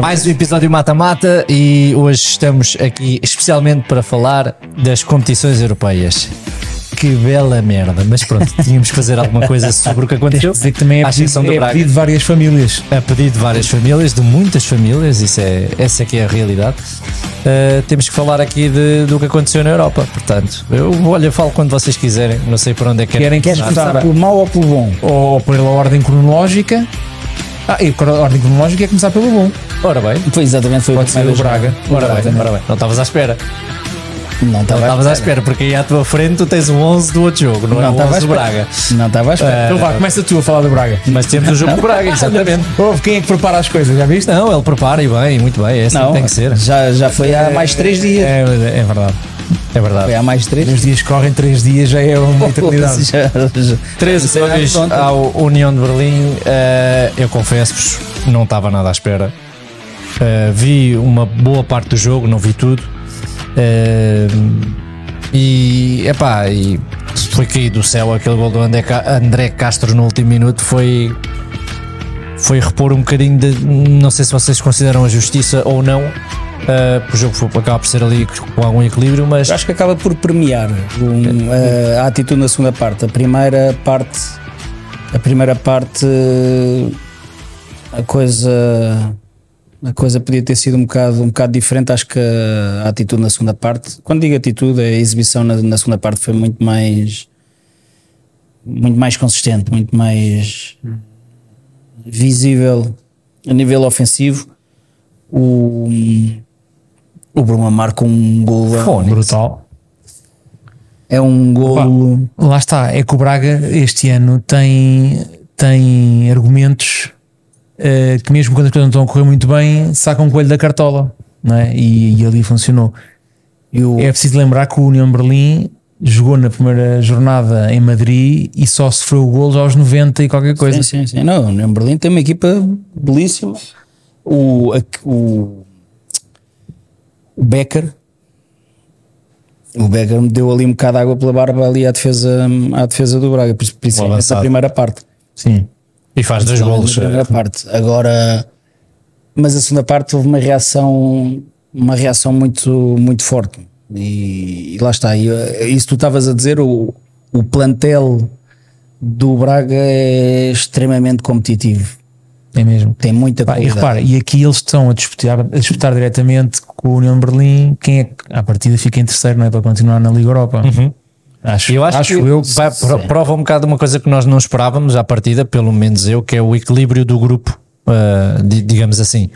Mais um episódio mata-mata e hoje estamos aqui especialmente para falar das competições europeias. Que bela merda, mas pronto, tínhamos que fazer alguma coisa sobre o que aconteceu. dizer que também é pedido, é Braga. pedido de várias famílias. A pedido de várias famílias, de muitas famílias, isso é, essa é que é a realidade. Uh, temos que falar aqui de- do que aconteceu na Europa, portanto, eu olha, falo quando vocês quiserem, não sei por onde é que Querem que começar. começar Pelo mau ou pelo bom? ou pela ordem cronológica. Ah, e a ordem cronológica é começar pelo bom. Ora bem, Foi exatamente, foi Pode ser o Braga. ora bem, ora bem, não estavas à espera. Não Não estava estavas à espera, porque aí à tua frente tu tens o 11 do outro jogo, não, é Não o estava à 11 do. Braga. Não estava à espera. Então vá, começa tu a falar do Braga. Mas temos o jogo do Braga, exatamente. Ouve, quem é que prepara as coisas, já viste? Não, ele prepara e bem, muito bem, é assim que Não, tem que ser. Já, já foi há mais três dias. É, é verdade. É verdade. Foi há mais três Os dias correm, três dias já é uma eternidade. Já- já- 13 Isso é vitórias ontem. ao União de Berlim. eh, eu confesso-vos, não estava nada à espera. Eh, vi uma boa parte do jogo, não vi tudo. Eh, e, epá, e foi cair do céu aquele gol do André, Ca- André Castro no último minuto. Foi, foi repor um bocadinho de. Não sei se vocês consideram a justiça ou não. porque o jogo foi, acaba por ser ali com algum equilíbrio, mas Acho que acaba por premiar um, a atitude na segunda parte. A primeira parte, a primeira parte, a coisa, a coisa podia ter sido um bocado, um bocado diferente. Acho que a, atitude na segunda parte, quando digo atitude, a exibição na, na segunda parte foi muito mais, muito mais consistente, muito mais visível a nível ofensivo. O, o Bruma marca um gol. Brutal. É um golo. Lá está, é que o Braga este ano tem, tem argumentos eh, que mesmo quando as coisas não estão a correr muito bem, sacam um coelho da cartola, não é? E, e ali funcionou. E o, É preciso lembrar que o União Berlim jogou na primeira jornada em Madrid e só sofreu golos aos 90 e qualquer coisa. sim, sim, sim. Não, o União Berlim tem uma equipa belíssima. O, a- o, o Becker. O Becker me deu ali um bocado de água pela barba ali à defesa, à defesa do Braga, pri- principalmente na primeira parte. Sim. E faz dois golos. na primeira parte. Agora, mas a segunda parte houve uma reação, uma reação muito, muito forte. E, e lá está. E, eh, isso tu estavas a dizer, o, o plantel do Braga é extremamente competitivo. É mesmo. Tem muita Pá, e repara, e aqui eles estão a disputar, a disputar diretamente com o União Berlim. Quem é que à partida fica em terceiro, não é? Para continuar na Liga Europa. Acho, eu acho, acho que eu. vai- pro- prova um bocado uma coisa que nós não esperávamos à partida, pelo menos eu, que é o equilíbrio do grupo, di- digamos assim.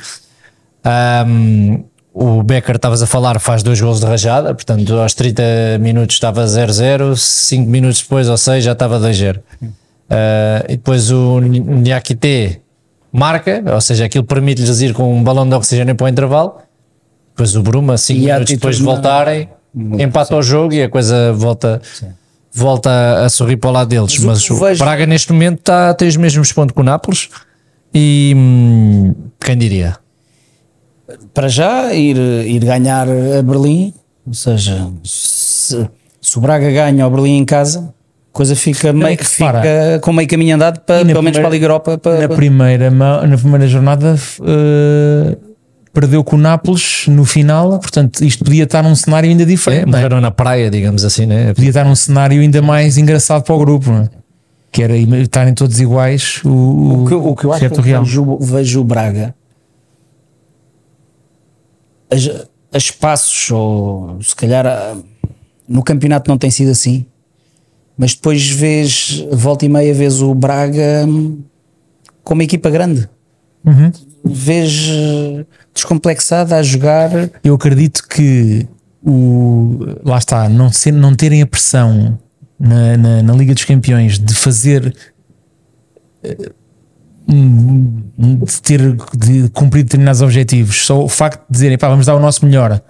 Ahm, o Becker, estavas a falar, faz dois gols de rajada, portanto, aos 30 minutos estava 0-0, 5 minutos depois, ou 6, já estava 2-0. Ah, e depois o Niakite marca, ou seja, aquilo permite-lhes ir com um balão de oxigênio para o intervalo. Depois o Bruma, 5 E a minutos depois de atitude voltarem, empata o jogo e a coisa volta, volta a sorrir para o lado deles. Mas o Mas o vejo- Braga neste momento está, tem os mesmos pontos que o Nápoles e hum, quem diria? Para já, ir, ir ganhar a Berlim, ou seja, se, se o Braga ganha ao Berlim em casa, a coisa fica, meio, que fica com meio caminho andado para, pelo menos primeira- para a Liga Europa. Para, na para- primeira, na primeira jornada eh, perdeu com o Nápoles no final, portanto isto podia estar num cenário ainda É, diferente, não é? morreram na praia, digamos assim, né? podia estar num cenário ainda mais engraçado para o grupo, não é? que era estarem todos iguais. O, O que, eu- o que eu acho exceto que vejo, vejo o Braga a, a espaços, ou se calhar a- no campeonato não tem sido assim, mas depois vês, volta e meia, vês o Braga hum, com uma equipa grande. Uhum. Eh, descomplexada a jogar. Eu acredito que o, lá está, não, ser, não terem a pressão na, na, na Liga dos Campeões de fazer eh, de ter de cumprir determinados objetivos, só o facto de dizerem pá, vamos dar o nosso melhor,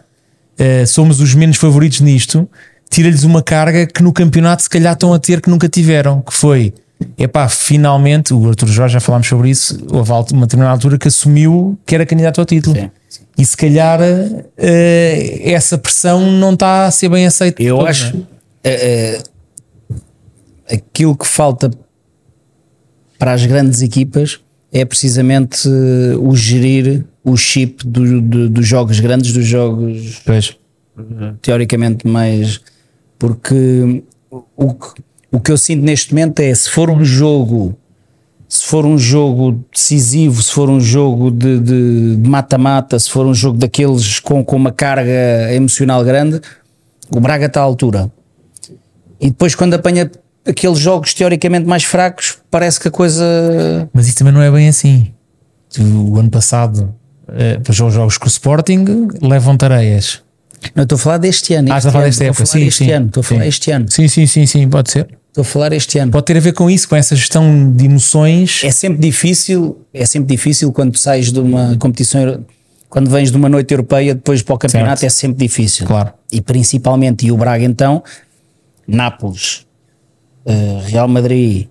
eh, somos os menos favoritos nisto, tira-lhes uma carga que no campeonato se calhar estão a ter que nunca tiveram, que foi epá, finalmente, o Arthur Jorge, já falámos sobre isso, houve uma determinada altura que assumiu que era candidato ao título. Sim, E se calhar eh, essa pressão não está a ser bem aceita. Eu todos, acho é, é, aquilo que falta para as grandes equipas é precisamente o gerir o chip do- do- dos jogos grandes, dos jogos? Pois. teoricamente mais. Porque o, que- o que eu sinto neste momento é se for um jogo. Se for um jogo decisivo, se for um jogo de mata-mata, se for um jogo daqueles com, com uma carga emocional grande, o Braga está à altura. E depois, quando apanha aqueles jogos teoricamente mais fracos, parece que a coisa. Mas isso também não é bem assim. O ano passado, eh, para os jogos com o Sporting, levam tareias. Não, estou a falar deste ano. Ah, este estás a falar desta estou época, sim, este sim, ano. Estou a falar sim. este ano. Sim, sim, sim, sim, pode ser. Estou a falar este ano. Pode ter a ver com isso, com essa gestão de emoções. é sempre difícil, é sempre difícil quando sais de uma competição, quando vens de uma noite europeia depois para o campeonato Certo. é sempre difícil. Claro. E principalmente, e o Braga então, Nápoles, eh, Real Madrid,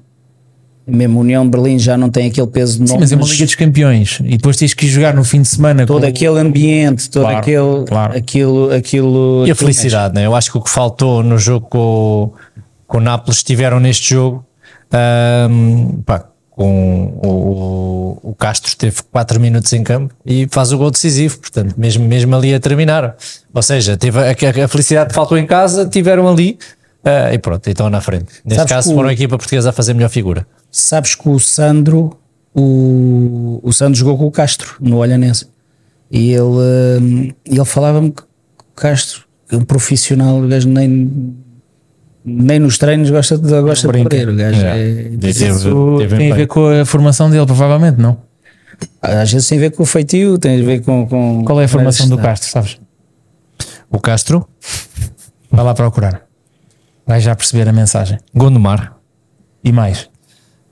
mesmo União de Berlim já não tem aquele peso de Sim, nome, mas é uma Liga dos Campeões. E depois tens que ir jogar no fim de semana todo com- aquele ambiente, todo Claro, aquele, claro. aquilo, aquilo E a felicidade, né? Eu acho que o que faltou no jogo com, o- com o Nápoles tiveram neste jogo. ahm, pá, com o, o- o Castro teve 4 minutos em campo e faz o gol decisivo, portanto, mesmo, mesmo ali a terminar. Ou seja, teve a, a felicidade que faltou em casa, tiveram ali ah, e pronto, e estão na frente. Neste Sabes caso, o- foram a equipa portuguesa a fazer melhor figura. Sabes que o Sandro, o, o Sandro jogou com o Castro no Olhanense e ele, hum, ele falava-me que o Castro é um profissional, o gajo nem, nem nos treinos gosta de, gosta de perder. O gajo É. é- teve- Isso teve tem a ver com a formação dele, provavelmente, não? às vezes tem a ver com o feitio, tem a ver com. com Qual é a formação do Castro, sabes? O Castro, Vai lá procurar. Vai já perceber a mensagem. Gondomar. E mais.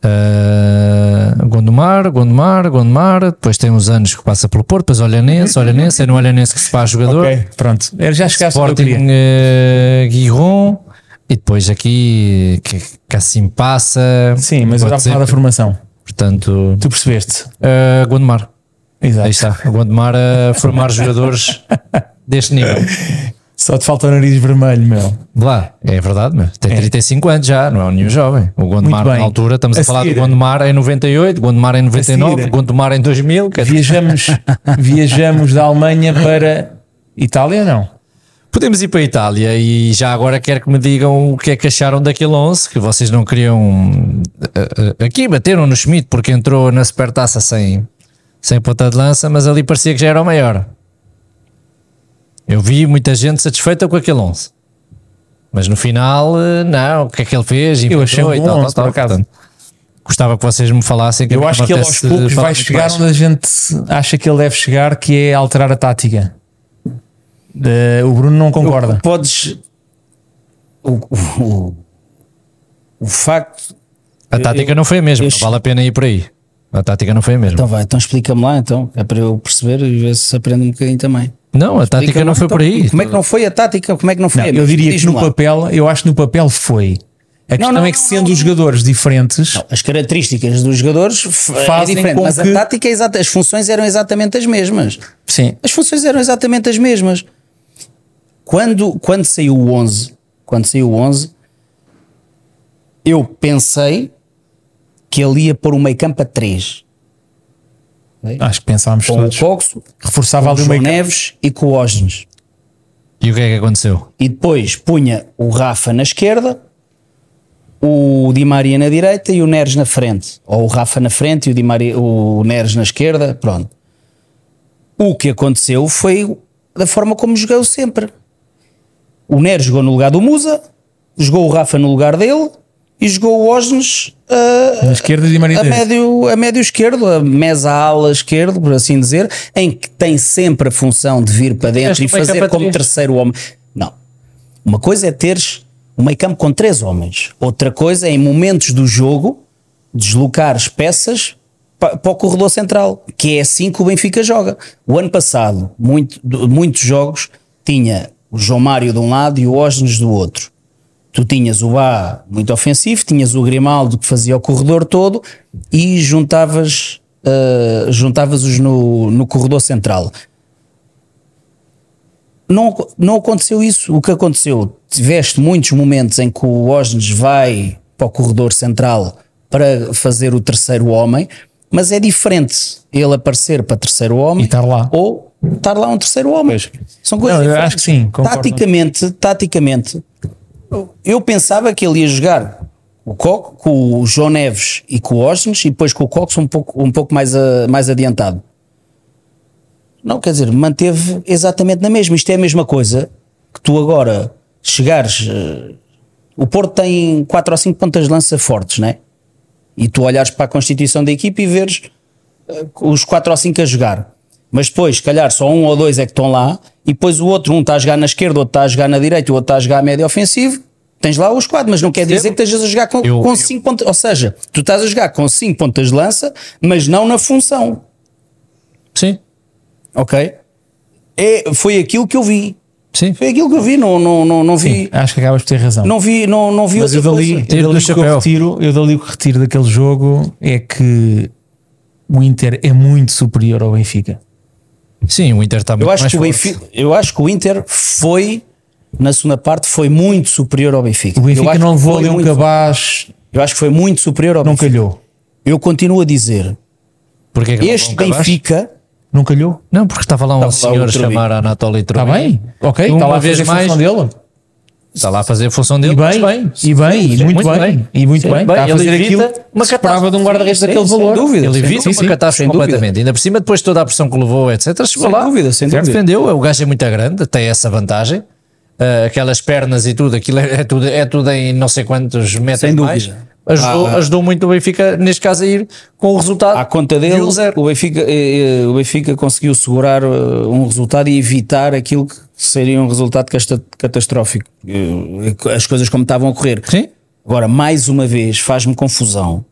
Uh, Gondomar, Gondomar, Gondomar, depois tem uns anos que passa pelo Porto, depois Olhanense, Olhanense, é no Olhanense que se faz jogador, Ok, pronto. Era já chegaste que eu Sporting queria. uh, Guiron, e depois aqui que, que assim passa. Sim, mas eu estava a falar da formação. Portanto, Tu percebeste? uh, Gondomar, Exato. aí está, Gondomar a formar jogadores deste nível. Só te falta o nariz vermelho, meu. Lá, é verdade, mas tem 35 anos já, não é um nenhum jovem. O Gondomar, na altura, estamos a, A falar seguir. do Gondomar em 98, Gondomar em 99, seguir. Gondomar em 2000. quer Viajamos, viajamos da Alemanha para Itália, não? Podemos ir para a Itália e já agora quero que me digam o que é que acharam daquele 11 que vocês não queriam. eh, eh, Aqui bateram no Schmidt porque entrou na supertaça sem, sem ponta de lança, mas ali parecia que já era o maior. Eu vi muita gente satisfeita com aquele 11, mas no final, eh, não. O que é que ele fez? Eu achei um e tal, 11, tal, tal. Portanto, Gostava que vocês me falassem. Que Eu me acho que ele aos poucos vai chegar onde a gente acha que ele deve chegar, que é alterar a tática. Eh, o Bruno não concorda. Podes. O, o, o, o facto. A tática não foi a mesma, eu- não vale a pena ir por aí. A tática não foi a mesma. Então vai, então explica-me lá, então, é para eu perceber e ver se aprendo um bocadinho também. Não, a tática não foi então, por aí. Como é que não foi a tática? Como é que não foi? Não, eu diria que no papel, eu acho que no papel foi. A questão não, é que não, sendo não, os jogadores diferentes, As características dos jogadores é Fazem diferente, com mas que- a tática é exata, as funções eram exatamente as mesmas. sim, As funções eram exatamente as mesmas. Quando, quando saiu o 11, quando saiu o 11, eu pensei que ele ia pôr o meio campo a 3. Acho que pensámos Com todos. o Coxo, Reforçava com o ali o João meio. Neves e com o Osnes. E o que é que aconteceu? E depois punha o Rafa na esquerda, o Di Maria na direita e o Neres na frente. Ou o Rafa na frente e o, Di Maria, o Neres na esquerda. Pronto. O que aconteceu foi da forma como jogou sempre. O Neres jogou no lugar do Musa, jogou o Rafa no lugar dele e jogou o Osnes ah, Na esquerda de a médio, a médio esquerdo, a mesa ala esquerdo, por assim dizer, em que tem sempre a função de vir para dentro Este e fazer a como terceiro homem. Não. Uma coisa é teres um meio campo com três homens. Outra coisa é em momentos do jogo deslocares peças pa- para o corredor central, que é assim que o Benfica joga. O ano passado, muito, muitos jogos, tinha o João Mário de um lado e o Osnes do outro. Tu tinhas o A muito ofensivo, tinhas o Grimaldo que fazia o corredor todo e juntavas, uh, juntavas-os no, no corredor central. Não, não aconteceu isso. O que aconteceu? Tiveste muitos momentos em que o Osnes vai para o corredor central para fazer o terceiro homem, mas é diferente ele aparecer para terceiro homem ou estar lá um terceiro homem. São coisas Não, eu diferentes. acho que sim, concordo. Taticamente, taticamente, eu pensava que ele ia jogar o Coco com o João Neves e com o Osnes e depois com o Cox um pouco, um pouco mais, a- mais adiantado. Não, quer dizer, manteve exatamente na mesma. Isto é a mesma coisa que tu agora chegares. eh, o Porto tem quatro ou cinco pontas de lança fortes, né? E tu olhares para a constituição da equipe e veres eh, os quatro ou cinco a jogar. Mas depois, se calhar, só um ou dois é que estão lá, e depois o outro, um está a jogar na esquerda, o outro está a jogar na direita, o outro está a jogar a médio ofensivo. Tens lá os quadros, mas não quer dizer que estejas a jogar com, Eu- com eu- cinco pontas. Ou seja, tu estás a jogar com cinco pontas de lança, mas não na função. Sim, Ok? É, foi aquilo que eu vi. sim. Foi aquilo que eu vi. Não, não, não, não vi. Sim, acho que acabas por ter razão. Não vi, não, não vi Mas outra eu dali, coisa. Tiro eu do dali o que eu retiro, eu dali o que retiro daquele jogo é que o Inter é muito superior ao Benfica. Sim, o Inter está muito Eu acho, mais que o forte. Benfica, eu acho que o Inter foi, na segunda parte, foi muito superior ao Benfica. O Benfica não levou foi ali um cabaz, Eu acho que foi muito superior ao não Benfica. calhou. Eu continuo a dizer, Porque é que não este acabar? Benfica, Não calhou? Não, porque estava lá um Estava lá senhor Trubin. chamar a Anatoly Está Trubin. Tá bem? Ok, Uma está lá a vez mais, dele. Está lá a fazer a função dele. E mas bem, e bem, e muito bem, e muito bem. Está a Ele fazer evita aquilo uma que esperava de um guarda-redes Sim, daquele sem valor. dúvida. Ele evita dúvida, uma catástrofe dúvida. completamente. Ainda por cima, depois de toda a pressão que levou, etc. Chegou Sem lá. dúvida, sem dúvida. Defendeu. O gajo é muito grande, tem essa vantagem. Ah, aquelas pernas e tudo, aquilo é, é tudo, é tudo em não sei quantos metros Sem mais. Ajudou, Ah, ajudou muito o Benfica, neste caso, a ir com o resultado. à conta de dele, 1-0. o Benfica, eh, eh, o Benfica conseguiu segurar eh, um resultado e evitar aquilo que seria um resultado catastrófico. As coisas como estavam a ocorrer. Sim. Agora, mais uma vez, faz-me confusão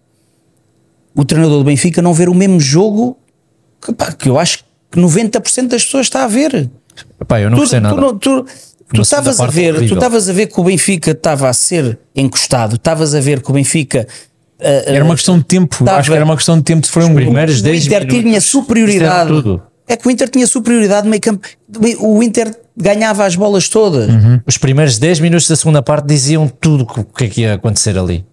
o treinador do Benfica não ver o mesmo jogo que, pá, que eu acho que 90% das pessoas está a ver. Pá, eu não tu, tu nada. não- tu- tu estavas a ver, tu horrível. estavas a ver que o Benfica estava a ser encostado, estavas a ver que o Benfica eh, Era uma questão de tempo. Estava- Acho que era uma questão de tempo de um primeiros o 10 Inter tinha superioridade. É que o Inter tinha superioridade no meio campo. O Inter ganhava as bolas todas. Os primeiros 10 minutos da segunda parte diziam tudo o que é que ia acontecer ali.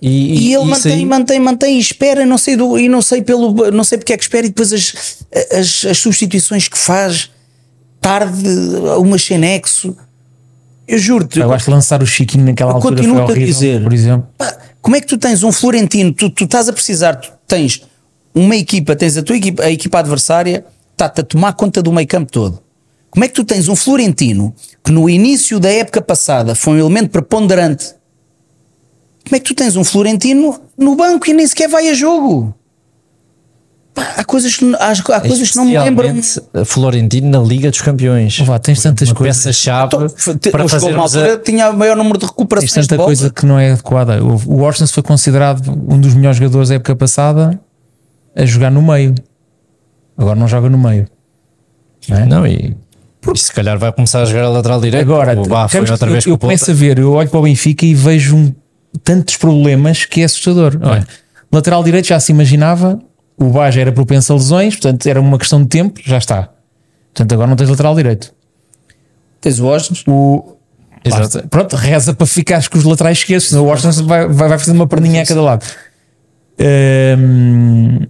E, ele isso mantém, aí- mantém, mantém e espera, não sei, do, e não sei pelo não sei porque é que espera, e depois as, as, as substituições que faz tarde, uma sem nexo. Eu juro-te, Eu acho que lançar o Chiquinho naquela altura foi continuo-te a horrível, dizer. por exemplo. pá, como é que tu tens um Florentino? Tu, tu estás a precisar, tu tens uma equipa, tens a tua equipa, a equipa adversária, está-te a tomar conta do meio campo todo. Como é que tu tens um Florentino que no início da época passada foi um elemento preponderante? Como é que tu tens um Florentino no banco e nem sequer vai a jogo? Pá, há coisas que, há, há coisas que não me lembram. A Florentino na Liga dos Campeões. Vá, tens tantas coisas. peça-chave Então, para a uma fazermos a- altura, tinha o maior número de Tens recuperações tanta de coisa que não é adequada. O, o Orsens foi considerado um dos melhores jogadores da época passada a jogar no meio. Agora não joga no meio. Não é? Não, e, e se calhar vai começar a jogar a lateral direito. Agora, Bá foi outra que vez eu, com eu começo a ver, eu olho para o Benfica e vejo um- tantos problemas que é assustador. Olha, lateral direito já se imaginava, o Bá já era propenso a lesões, portanto era uma questão de tempo, já está. Portanto, agora não tens lateral direito. Tens o Osnes, O, Exato. Pronto, reza para ficares com os laterais esqueços, senão o Washington vai, vai, vai fazer uma perninha a cada lado. Hum,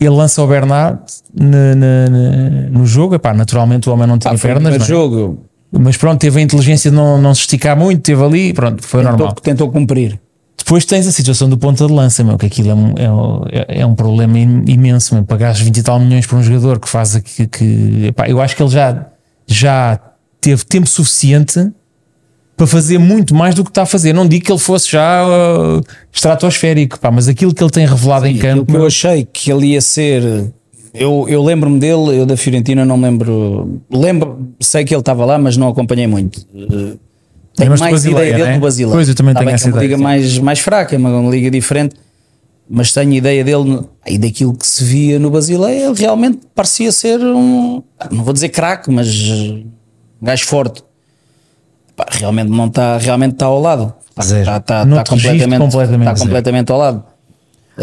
ele lança o Bernard na- na- na- no jogo. Epá, naturalmente o homem não tinha Ah, pernas, é? jogo, mas pronto, teve a inteligência de não, não se esticar muito, teve ali, pronto, foi normal. tentou, tentou cumprir. Depois tens a situação do ponta de lança, meu, que aquilo é um, é é um problema im- imenso, meu, pagares 20 e tal milhões para um jogador que faz aqui, que, epá, eu acho que ele já, já teve tempo suficiente para fazer muito mais do que está a fazer. Não digo que ele fosse já uh, estratosférico, pá, mas aquilo que ele tem revelado em Aquilo campo, eu achei que ele ia ser. Eu, eu lembro-me dele, eu da Fiorentina não lembro. Lembro, sei que ele estava lá, mas não acompanhei muito. Tenho mais Basileia, ideia dele né? do Basileia. Pois, eu também Tá tenho essa é uma ideia, liga mais, mais fraca, é uma liga diferente, mas tenho ideia dele no- e daquilo que se via no Basileia, ele realmente parecia ser um. Não vou dizer craque, mas um gajo forte. Pá, realmente não está realmente está ao lado. Zero. Está, está, Noutro está registro, completamente, completamente está zero. completamente ao lado.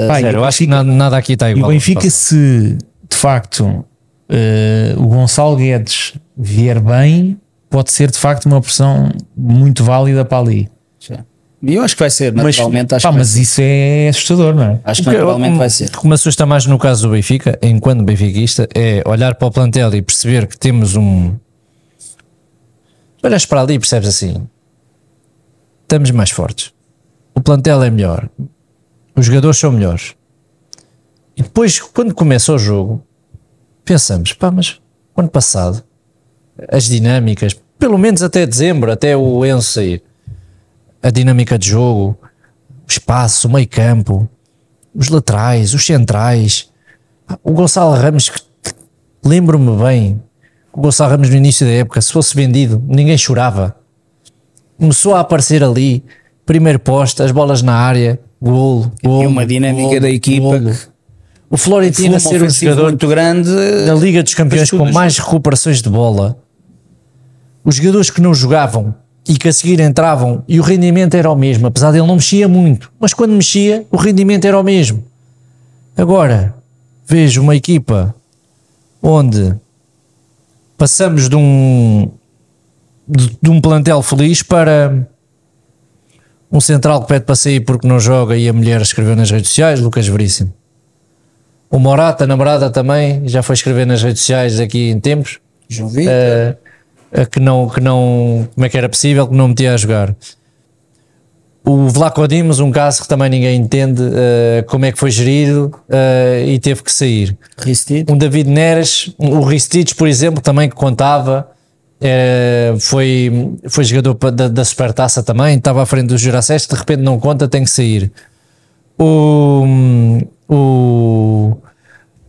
Pá, Zero, e eu acho que nada, nada aqui está E igual. o Benfica, se de facto eh, o Gonçalo Guedes vier bem, pode ser de facto uma opção muito válida para ali. E eu acho que vai ser, Mas, naturalmente. acho, pá, mas ser. isso é assustador, não é? acho que que- naturalmente vai ser. O que me assusta mais no caso do Benfica, enquanto benfiquista, é olhar para o plantel e perceber que temos um. Olhas para ali e percebes assim: estamos mais fortes, o plantel é melhor, os jogadores são melhores. E depois, quando começa o jogo, pensamos: pá, mas o ano passado, as dinâmicas, pelo menos até dezembro, até o Enzo sair, a dinâmica de jogo, o espaço, o meio campo, os laterais, os centrais. O Gonçalo Ramos, que lembro-me bem, o Gonçalo Ramos no início da época, se fosse vendido, ninguém chorava. Começou a aparecer ali, primeiro posto, as bolas na área, golo, golo. E uma dinâmica golo, da equipa golo. O Florentino a ser ofensivo jogador muito grande. da Liga dos Campeões com mais recuperações de bola. Os jogadores que não jogavam e que a seguir entravam e o rendimento era o mesmo, apesar dele não mexia muito, mas quando mexia, o rendimento era o mesmo. Agora, vejo uma equipa onde passamos de um de, de um plantel feliz para um central que pede para sair porque não joga e a mulher escreveu nas redes sociais, Lucas Veríssimo. O Morata, a namorada também, já foi escrever nas redes sociais aqui em tempos, João Vitor. Que não, que não, como é que era possível que não metia a jogar. O Vlaco Dimos, um caso que também ninguém entende eh, como é que foi gerido eh, e teve que sair. Ristito. Um David Neres, o Ristich, por exemplo, também que contava, eh, foi, foi jogador da, da Supertaça também, estava à frente do Jurassés, de repente não conta, tem que sair. O, o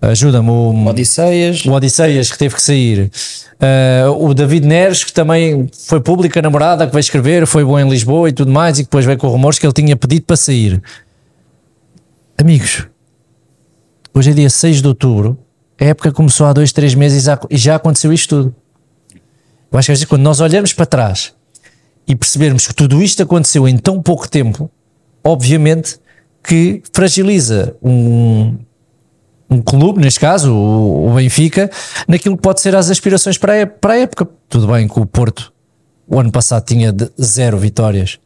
ajuda-me, o, Odisseias. o Odisseias que teve que sair, Uh, o David Neres que também foi pública namorada que vai escrever, foi bom em Lisboa e tudo mais, e que depois veio com rumores que ele tinha pedido para sair. Amigos, hoje é dia 6 de outubro, a época começou há dois, três meses e já, aconteceu isto tudo. Eu acho que às vezes quando nós olharmos para trás e percebermos que tudo isto aconteceu em tão pouco tempo, obviamente que fragiliza um, um clube, neste caso o, o Benfica, naquilo que pode ser as aspirações para a, para a época. Tudo bem que o Porto o ano passado tinha zero vitórias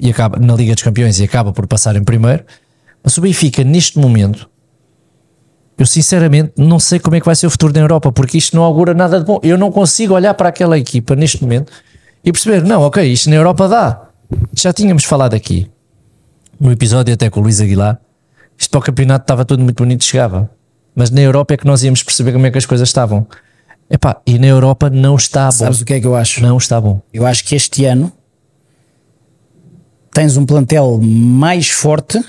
e acaba na Liga dos Campeões e acaba por passar em primeiro, mas o Benfica neste momento eu sinceramente não sei como é que vai ser o futuro da Europa, porque isto não augura nada de bom. Eu não consigo olhar para aquela equipa neste momento e perceber, não, ok, isto na Europa dá. Já tínhamos falado aqui no episódio até com o Luís Aguilar, isto para o campeonato estava tudo muito bonito, chegava. Mas na Europa é que nós íamos perceber como é que as coisas estavam. Epá, e na Europa não está bom. Sabes o que é que eu acho? Não está bom. Eu acho que este ano tens um plantel mais forte.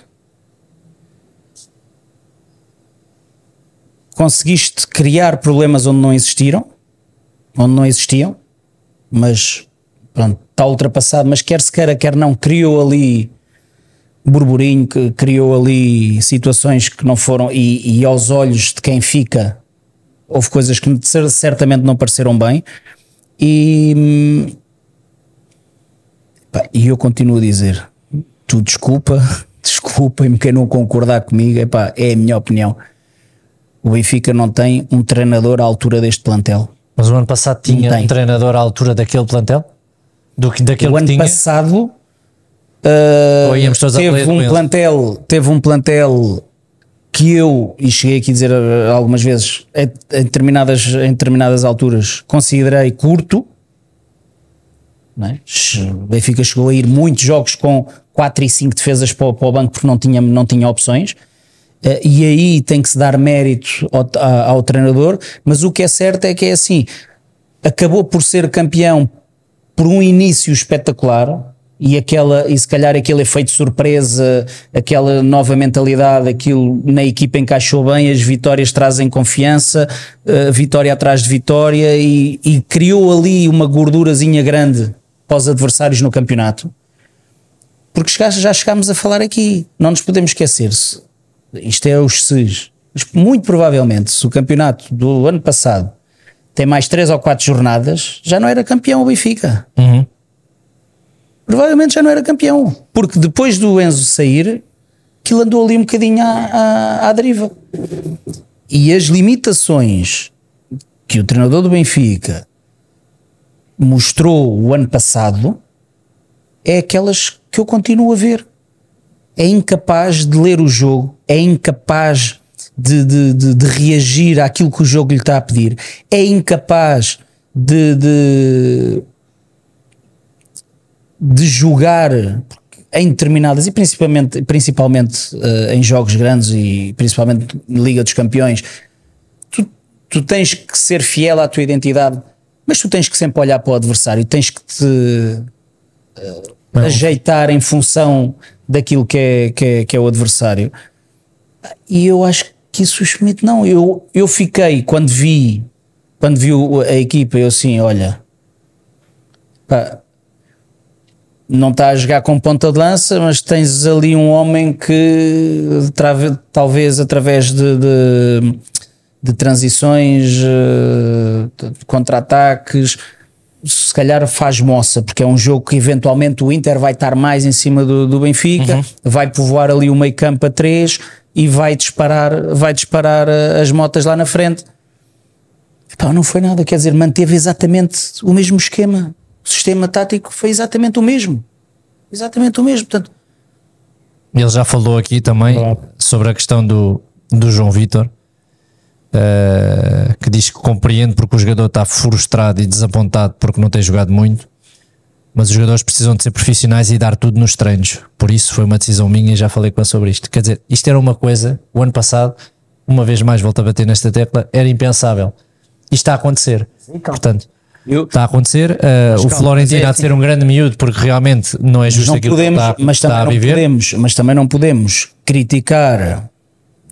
Conseguiste criar problemas onde não existiram, onde não existiam, mas pronto, está ultrapassado. Mas quer se queira, quer não, criou ali burburinho, que criou ali situações que não foram, e, e aos olhos de quem fica, houve coisas que cer- certamente não pareceram bem. E, pá, e eu continuo a dizer: tu desculpa, desculpem-me quem não concordar comigo, epá, é a minha opinião. O Benfica não tem um treinador à altura deste plantel. Mas o ano passado tinha um treinador à altura daquele plantel? Do que, daquele o que ano tinha? passado uh, teve um plantel, teve um plantel que eu, e cheguei aqui a dizer algumas vezes, em determinadas, em determinadas alturas, considerei curto. é? O Benfica chegou a ir muitos jogos com 4 e 5 defesas para, o- para o banco porque não tinha, não tinha opções. Uh, e aí tem que se dar mérito ao, a- ao treinador, mas o que é certo é que é assim: acabou por ser campeão por um início espetacular e aquela e se calhar aquele efeito surpresa, aquela nova mentalidade, aquilo na equipa encaixou bem, as vitórias trazem confiança, eh, vitória atrás de vitória e, e criou ali uma gordurazinha grande para os adversários no campeonato. Porque já chegámos a falar aqui, não nos podemos esquecer, se- isto é os SES, mas muito provavelmente se o campeonato do ano passado tem mais três ou quatro jornadas, já não era campeão o Benfica. Uhum. Provavelmente já não era campeão. Porque depois do Enzo sair, aquilo andou ali um bocadinho à, à, à deriva. E as limitações que o treinador do Benfica mostrou o ano passado é aquelas que eu continuo a ver. É incapaz de ler o jogo, é incapaz de, de, de, de reagir àquilo que o jogo lhe está a pedir, é incapaz de, de, jogar em determinadas e principalmente, principalmente uh, em jogos grandes e principalmente Liga dos Campeões, tu, tu tens que ser fiel à tua identidade, mas tu tens que sempre olhar para o adversário, tens que te uh, ajeitar em função daquilo que é, que é, que é o adversário. E eu acho que isso o Schmidt não. Eu, eu fiquei, quando vi, quando vi a equipa, eu assim, olha, pá, não está a jogar com ponta de lança, mas tens ali um homem que talvez através de, de, de transições, eh, de contra-ataques, se calhar faz moça, porque é um jogo que eventualmente o Inter vai estar mais em cima do, do Benfica, uhum. vai povoar ali o meio campo a três e vai disparar, vai disparar eh, as motas lá na frente. Epá, não foi nada, quer dizer, manteve exatamente o mesmo esquema. O sistema tático foi exatamente o mesmo. Exatamente o mesmo. Portanto, ele já falou aqui também sobre a questão do, do João Vitor, uh, que diz que compreende porque o jogador está frustrado e desapontado porque não tem jogado muito mas os jogadores precisam de ser profissionais e dar tudo nos treinos. Por isso foi uma decisão minha e já falei com ele sobre isto. Quer dizer, isto era uma coisa, o ano passado, uma vez mais volto a bater nesta tecla, era impensável. Isto está a acontecer. Sim, Portanto, eu, está a acontecer. Uh, o Florentino é há de ser um grande miúdo porque realmente não é justo aquilo podemos, que está, mas está a viver. Podemos, mas também não podemos criticar.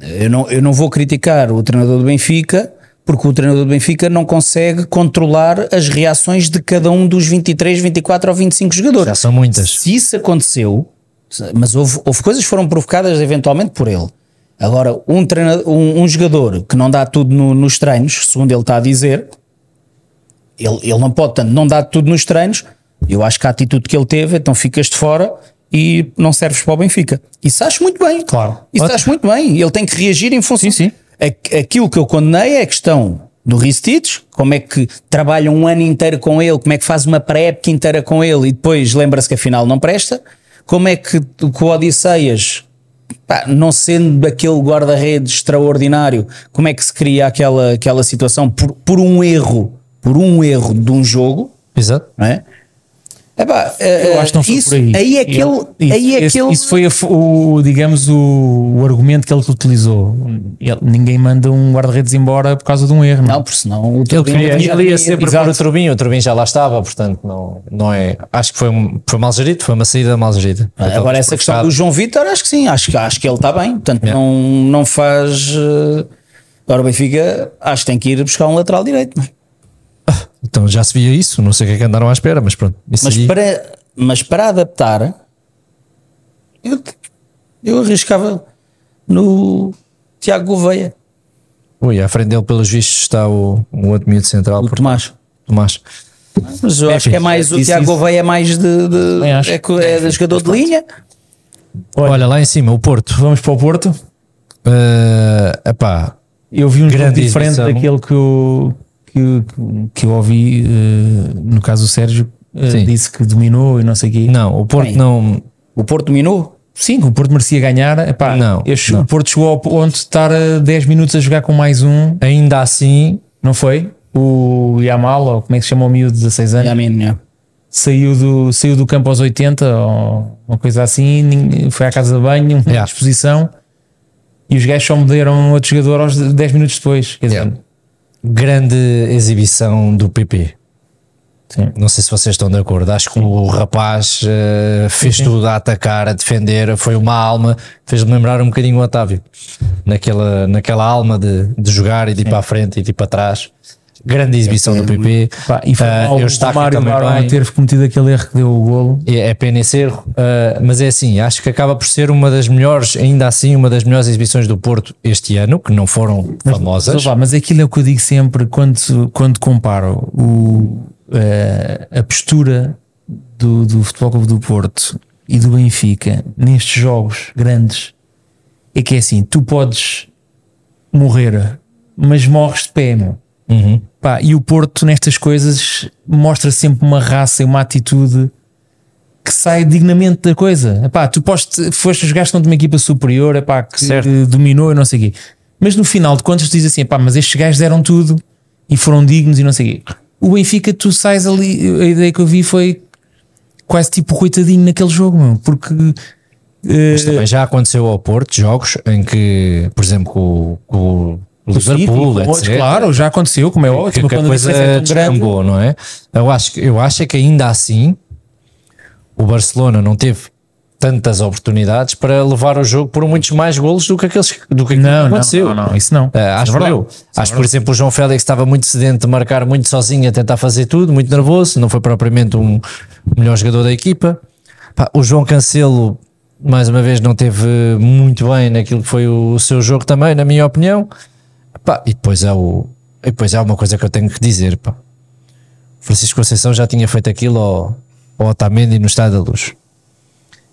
Eu não, eu não vou criticar o treinador do Benfica porque o treinador do Benfica não consegue controlar as reações de cada um dos 23, 24 ou 25 jogadores. Já são muitas. Se isso aconteceu, mas houve, houve coisas que foram provocadas eventualmente por ele. Agora, um, treinador, um, um jogador que não dá tudo no, nos treinos, segundo ele está a dizer, ele, ele não pode, tanto não dá tudo nos treinos. Eu acho que a atitude que ele teve, então ficas de fora e não serves para o Benfica. Isso acho muito bem. Claro. Isso Ótimo. acho muito bem. Ele tem que reagir em função. Sim, sim aquilo que eu condenei é a questão do Ristich, como é que trabalha um ano inteiro com ele, como é que faz uma pré-época inteira com ele e depois lembra-se que afinal não presta, como é que com o Odisseias, pá, não sendo aquele guarda-redes extraordinário, como é que se cria aquela, aquela situação por, por um erro, por um erro de um jogo, Exato. Não é? Epá, eu acho que não foi isso, por aí. Aí é aquele. Isso, aí é esse, aquele... isso foi o, digamos, o, o, argumento que ele utilizou. Ele, ninguém manda um guarda-redes embora por causa de um erro. Não, não porque senão o ele, queria, ele ia sempre exato. pôr o Turbinho, o Turbinho já lá estava, portanto não, não é. Acho que foi, foi mal gerido, foi uma saída mal gerida. Ah, agora, essa questão do João Vitor, acho que sim, acho, acho que ele está bem, portanto yeah. não, não faz. Uh, agora o Benfica, acho que tem que ir buscar um lateral direito. Então já se via isso, não sei o que é que andaram à espera, mas pronto. mas aí... para mas para adaptar, eu, eu arriscava no Tiago Gouveia. Ui, à frente dele, pelos vistos, está o, o outro miúdo central. O Tomás. Tomás. Mas eu é, acho que é mais, o Tiago Gouveia é mais de, de é, é de jogador de linha. Olha, Olha, lá em cima, o Porto. Vamos para o Porto. Uh, epá, eu vi um jogo diferente daquele que eu, que, que eu ouvi, uh, no caso do Sérgio, uh, disse que dominou e não sei o quê. Não, o Porto Bem, não. O Porto dominou? Sim, o Porto merecia ganhar. Epá, não, este, não, O Porto chegou ao ponto de estar a 10 minutos a jogar com mais um. Ainda assim, não foi? O Yamal, ou como é que se chama o miúdo de 16 anos? Yamin, yeah. Saiu do, saiu do campo aos 80 ou uma coisa assim, foi à casa de banho, uma yeah. exposição e os gajos só me deram outro jogador aos 10 minutos depois. Quer dizer, yeah. Grande exibição do PP. Sim. Não sei se vocês estão de acordo. Acho que o rapaz uh, fez sim, tudo a atacar, a defender, foi uma alma, fez-me lembrar um bocadinho o Otávio, naquela, naquela alma de, de jogar e de ir para a frente e de ir para trás. Grande exibição do PP. Pá, e foi uh, eu está Mário também bem. ter cometido aquele erro que deu o golo. É, é pena esse erro, uh, mas é assim, acho que acaba por ser uma das melhores, ainda assim, uma das melhores exibições do Porto este ano, que não foram mas, famosas. Mas, mas aquilo é o que eu digo sempre quando, quando comparo o uh, a postura do, do Futebol Clube do Porto e do Benfica nestes jogos grandes é que é assim: tu podes morrer, mas morres de pé, meu. Uhum. Pá, e o Porto, nestas coisas, mostra sempre uma raça e uma atitude que sai dignamente da coisa. Epá, tu podes, foste jogaste contra uma equipa superior epá, que Certo. dominou e não sei o quê. Mas no final de contas, tu dizes assim: epá, mas estes gajos deram tudo e foram dignos e não sei o quê. O Benfica, tu sais ali, a ideia que eu vi foi quase tipo coitadinho naquele jogo, meu, porque eh, Mas também já aconteceu ao Porto jogos em que, por exemplo, com, com o Liverpool, Sim, etc. Claro, já aconteceu, como é que, ótimo, que a quando coisa é descambou, não é? Eu acho, que- eu acho é que ainda assim o Barcelona não teve tantas oportunidades para levar o jogo por muitos mais golos do que aqueles do que que Não, não, aconteceu. não, não, isso não. Ah, acho é eu. Acho, por exemplo, o João Félix estava muito sedento de marcar muito sozinho a tentar fazer tudo, muito nervoso, não foi propriamente um melhor jogador da equipa. O João Cancelo, mais uma vez, não teve muito bem naquilo que foi o, seu jogo também, na minha opinião. Pá, e depois há o. E depois há uma coisa que eu tenho que dizer, pá. Francisco Conceição já tinha feito aquilo ao, ao Otamendi no Estádio da Luz.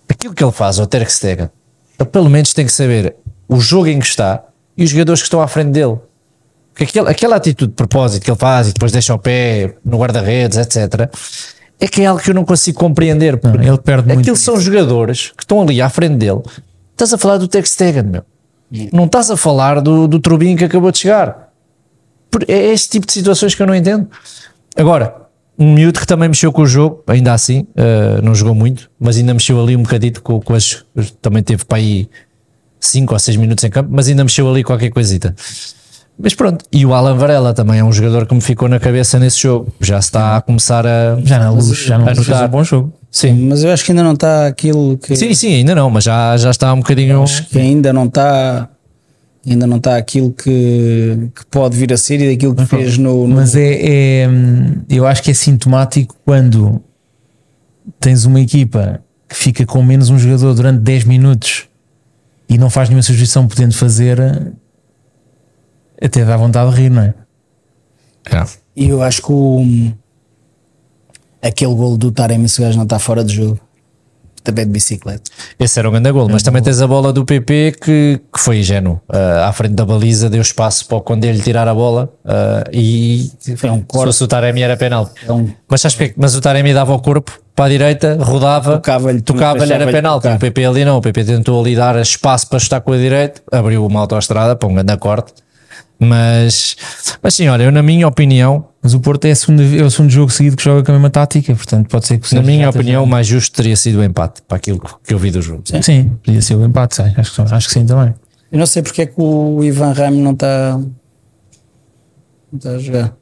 Aquilo que ele faz ao Ter Stegen, ele pelo menos tem que saber o jogo em que está e os jogadores que estão à frente dele. Porque aquele, aquela atitude de propósito que ele faz e depois deixa o pé no guarda-redes, etc., é que é algo que eu não consigo compreender. Não, ele perde muito Aqueles são jogadores que estão ali à frente dele. Estás a falar do Ter Stegen, meu. Não estás a falar do, do Trubin que acabou de chegar. Por- É este tipo de situações que eu não entendo. Agora, um miúdo que também mexeu com o jogo, ainda assim, eh, não jogou muito, mas ainda mexeu ali um bocadito com, com as. Também teve para aí 5 ou 6 minutos em campo, mas ainda mexeu ali qualquer coisita. Mas pronto, e o Alan Varela também é um jogador que me ficou na cabeça nesse jogo. Já está a começar a. Já na luz, já não a fez um bom jogo. Sim. Mas eu acho que ainda não está aquilo que, sim, sim, ainda não, mas já, já está um bocadinho. que ainda não está ainda não está aquilo que, que pode vir a ser e daquilo que fez no, no Mas é, é, eu acho que é sintomático quando tens uma equipa que fica com menos um jogador durante 10 minutos e não faz nenhuma substituição podendo fazer, até dá vontade de rir, não é? É. E eu acho que o, aquele golo do Taremi, esse gajo não está fora de jogo. Também de bicicleta. Esse era um grande gol, mas também tens a bola do PP que, que foi ingênuo. Ah, à frente da baliza, deu espaço para o Conde tirar a bola ah, e Foi um se corte. fosse o Taremi era penal. É um- Mas, sabes porquê? mas o Taremi dava o corpo para a direita, rodava, Tocava-lhe, tocava-lhe, era penal. O PP ali não, o PP tentou ali dar espaço para estar com a direita, abriu uma autoestrada para um grande corte. Mas, mas sim, olha, eu na minha opinião, Mas o Porto é, a segunda, é o segundo jogo seguido que joga com a mesma tática, portanto pode ser que o na minha opinião, o mais justo teria sido o empate para aquilo que eu vi do jogo. Sim, podia ser o empate, sim, acho, que, acho que sim também. Eu não sei porque é que o Ivan Raim não está não está a jogar.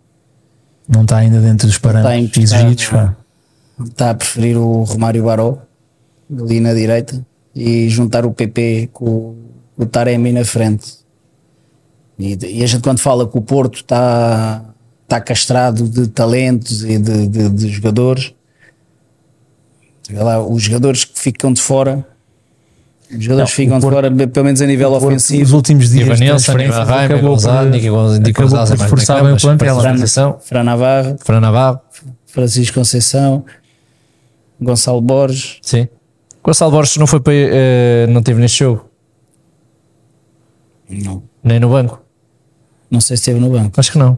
Não está ainda dentro dos Está parâmetros emprestado, exigidos. pá. Está a preferir o Romário Baró ali na direita e juntar o PP com o Taremi na frente. E, e a gente quando fala que o Porto está está castrado de talentos e de, de- de jogadores, lá, os jogadores que ficam de fora, os jogadores que ficam de fora, pelo menos a nível Os ofensivo, últimos dias Ivan de Nilsson, transferência Ivan Raim, acabou Gonzalo, por- Nicky Gonzalo, Nicky acabou Gonzalo por mais esforçar bem bem o plantel. transição. Fran Navarro, Fran Navarro, Francisco Conceição, Gonçalo Borges. sim. Gonçalo Borges não foi para, eh, não teve neste jogo, Não, nem no banco. Não sei se esteve no banco. Acho que não.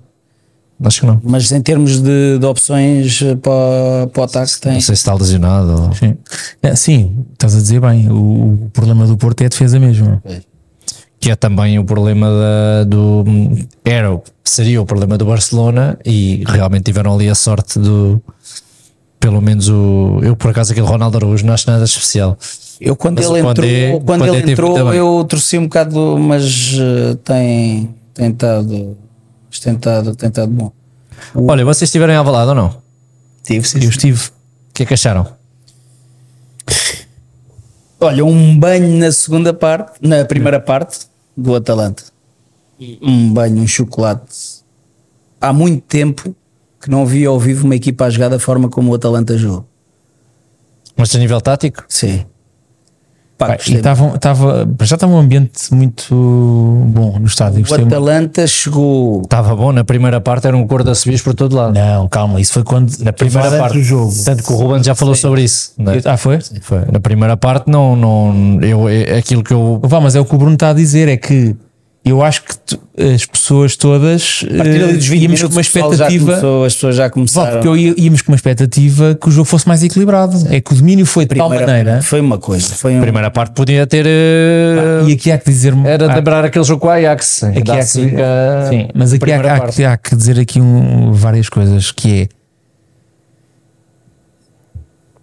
Acho que não. Mas em termos de, de opções eh, para, para o ataque, tem. Não sei se está lesionado. ou- Sim. É, sim, estás a dizer bem. O, o problema do Porto é a defesa mesmo. Que é também o problema da- do. Era, seria o problema do Barcelona e realmente tiveram ali a sorte do. Pelo menos o. Eu, por acaso, aquele Ronaldo Araújo não acho nada especial. Eu quando Mas ele entrou, quando Condé ele entrou, eu torci um bocado, mas eh, tem, tem estado, tem estado, tem estado bom. Olha, vocês estiverem à balada ou não? O Tive, sim. Eu estive. que é que acharam? Olha, um banho na segunda parte, na primeira parte do Atalanta. Um banho, um chocolate. Há muito tempo que não vi ao vivo uma equipa a jogar da forma como o Atalanta jogou. Mas a nível tático? Sim. Pá, e estavam, estava, já estava um ambiente muito bom no estádio. o Gostei muito. Atalanta chegou. Estava bom, na primeira parte era um cor de subir por todo lado. Não, calma, isso foi quando Na primeira parte do jogo. Tanto que o Ruben já falou sobre isso. não é? Ah, foi? Foi. Na primeira parte, não, não, eu, é aquilo que eu. Vá, mas é o que o Bruno está a dizer, é que eu acho que tu- as pessoas todas A partir ali eh, dos 20 íamos minutos, com uma expectativa. começou- as pessoas já começaram. porque eu ia- íamos com uma expectativa que o jogo fosse mais equilibrado. É que o domínio foi de tal Primeira- maneira. Foi uma coisa. Foi um, A primeira parte podia ter. eh, E aqui há que dizer era há- lembrar aquele jogo com o Ajax. Aqui há que, eh, sim, mas aqui há, há que, há que dizer aqui um- várias coisas que é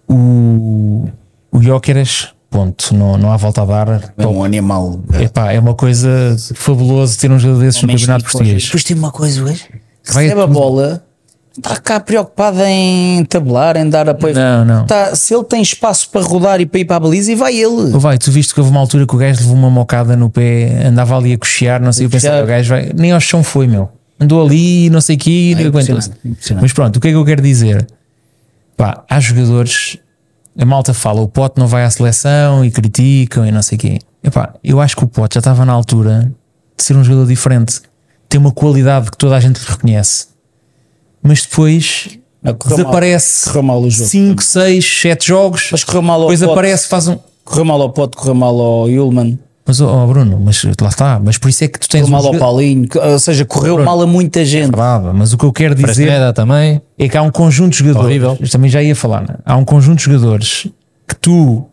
o, o Jóqueras, ponto, não, não há volta a dar. é um animal. Epá, é uma coisa fabulosa ter um jogador desses no campeonato português. Depois tem uma coisa hoje. Vai Recebe a bola, está cá preocupado em tabular, em dar apoio. Não, não. Tá, se ele tem espaço para rodar e para ir para a baliza, e vai ele. Ou vai, tu viste que houve uma altura que o gajo levou uma mocada no pé, andava ali a cochear, não sei, eu pensei, o gajo vai, nem ao chão foi, meu. Andou ali, não sei o que, É não impressionante. Mas pronto, o que é que eu quero dizer? Pá, há jogadores, a malta fala, o Pote não vai à seleção e criticam e não sei o quê. Epá, eu acho que o Pote já estava na altura de ser um jogador diferente, tem uma qualidade que toda a gente lhe reconhece, mas depois correu desaparece mal. Correu mal o jogo. 5, 6, 7 jogos, Mas correu mal ao depois Pote. aparece, faz um. Correu mal ao Pote, correu mal ao Yulman, Mas, ó Bruno, mas lá está. Mas por isso é que tu tens correu mal um ao Paulinho, ou seja, correu mal a muita gente. Verdade, mas o que eu quero dizer também. é que há um conjunto de jogadores. Horrível. também já ia falar, né? há um conjunto de jogadores que tu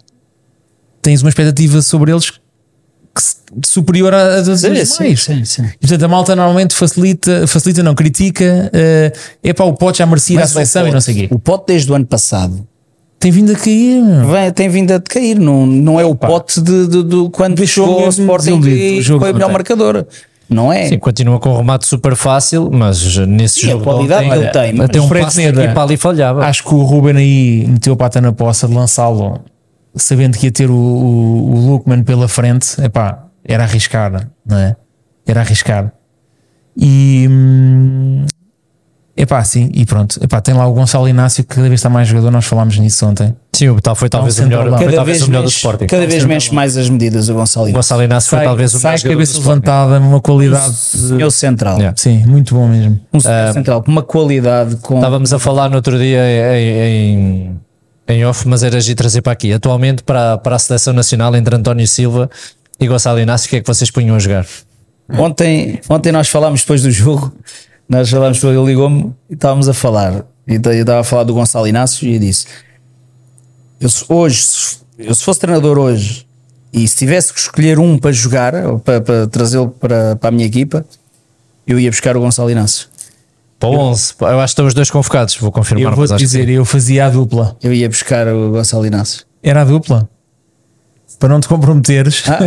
tens uma expectativa sobre eles que se- superior a, a das Sim, demais. sim, sim, sim. E, portanto, a malta normalmente facilita, facilita não, critica. É epá, o Pote já merecia a seleção e não sei o quê. O Pote desde o ano passado Tem vindo a cair. vem- tem vindo a decair, não, não é o Pote de, de- de quando Deixou chegou ao Sporting o e jogo foi a melhor ontem. marcador. Não é? Sim, continua com um remate super fácil, mas nesse a jogo. qualidade ontem, que ele tem, Até um passo Neda- aqui para ali falhava. Acho que o Ruben aí meteu a pata na poça de lançá-lo, sabendo que ia ter o, o, o Lukman pela frente. Epá, era arriscar, não é? Era arriscar. E. hum, Epá, sim, e pronto. Epá, tem lá o Gonçalo Inácio que cada vez está mais jogador. Nós falámos nisso ontem. Sim, o tal foi talvez o melhor, central. foi Cada talvez vez, o melhor do mexe, Sporting. cada vez mexe mais as medidas o Gonçalo. O Gonçalo Inácio foi Sai, talvez o sai melhor do cabeça levantada, uma qualidade. É o central. Yeah. Sim, muito bom mesmo. Um central com uma qualidade com Estávamos a falar no outro dia em, em, em off, mas era de trazer para aqui. Atualmente, para, para a seleção nacional, entre António Silva e Gonçalo Inácio, o que é que vocês punham a jogar? Ontem, ontem nós falámos depois do jogo, nós falámos, ele ligou-me e estávamos a falar. E eu estava a falar do Gonçalo Inácio e eu disse: eu, hoje, eu se fosse treinador hoje e se tivesse que escolher um para jogar, ou para, para trazê-lo para, para a minha equipa, eu ia buscar o Gonçalo Inácio. Para o 11. Eu acho que estão os dois convocados, vou confirmar. Eu que dizer, eu fazia a dupla. Eu ia buscar o Gonçalo Inácio. Era a dupla. Para não te comprometeres. Ah.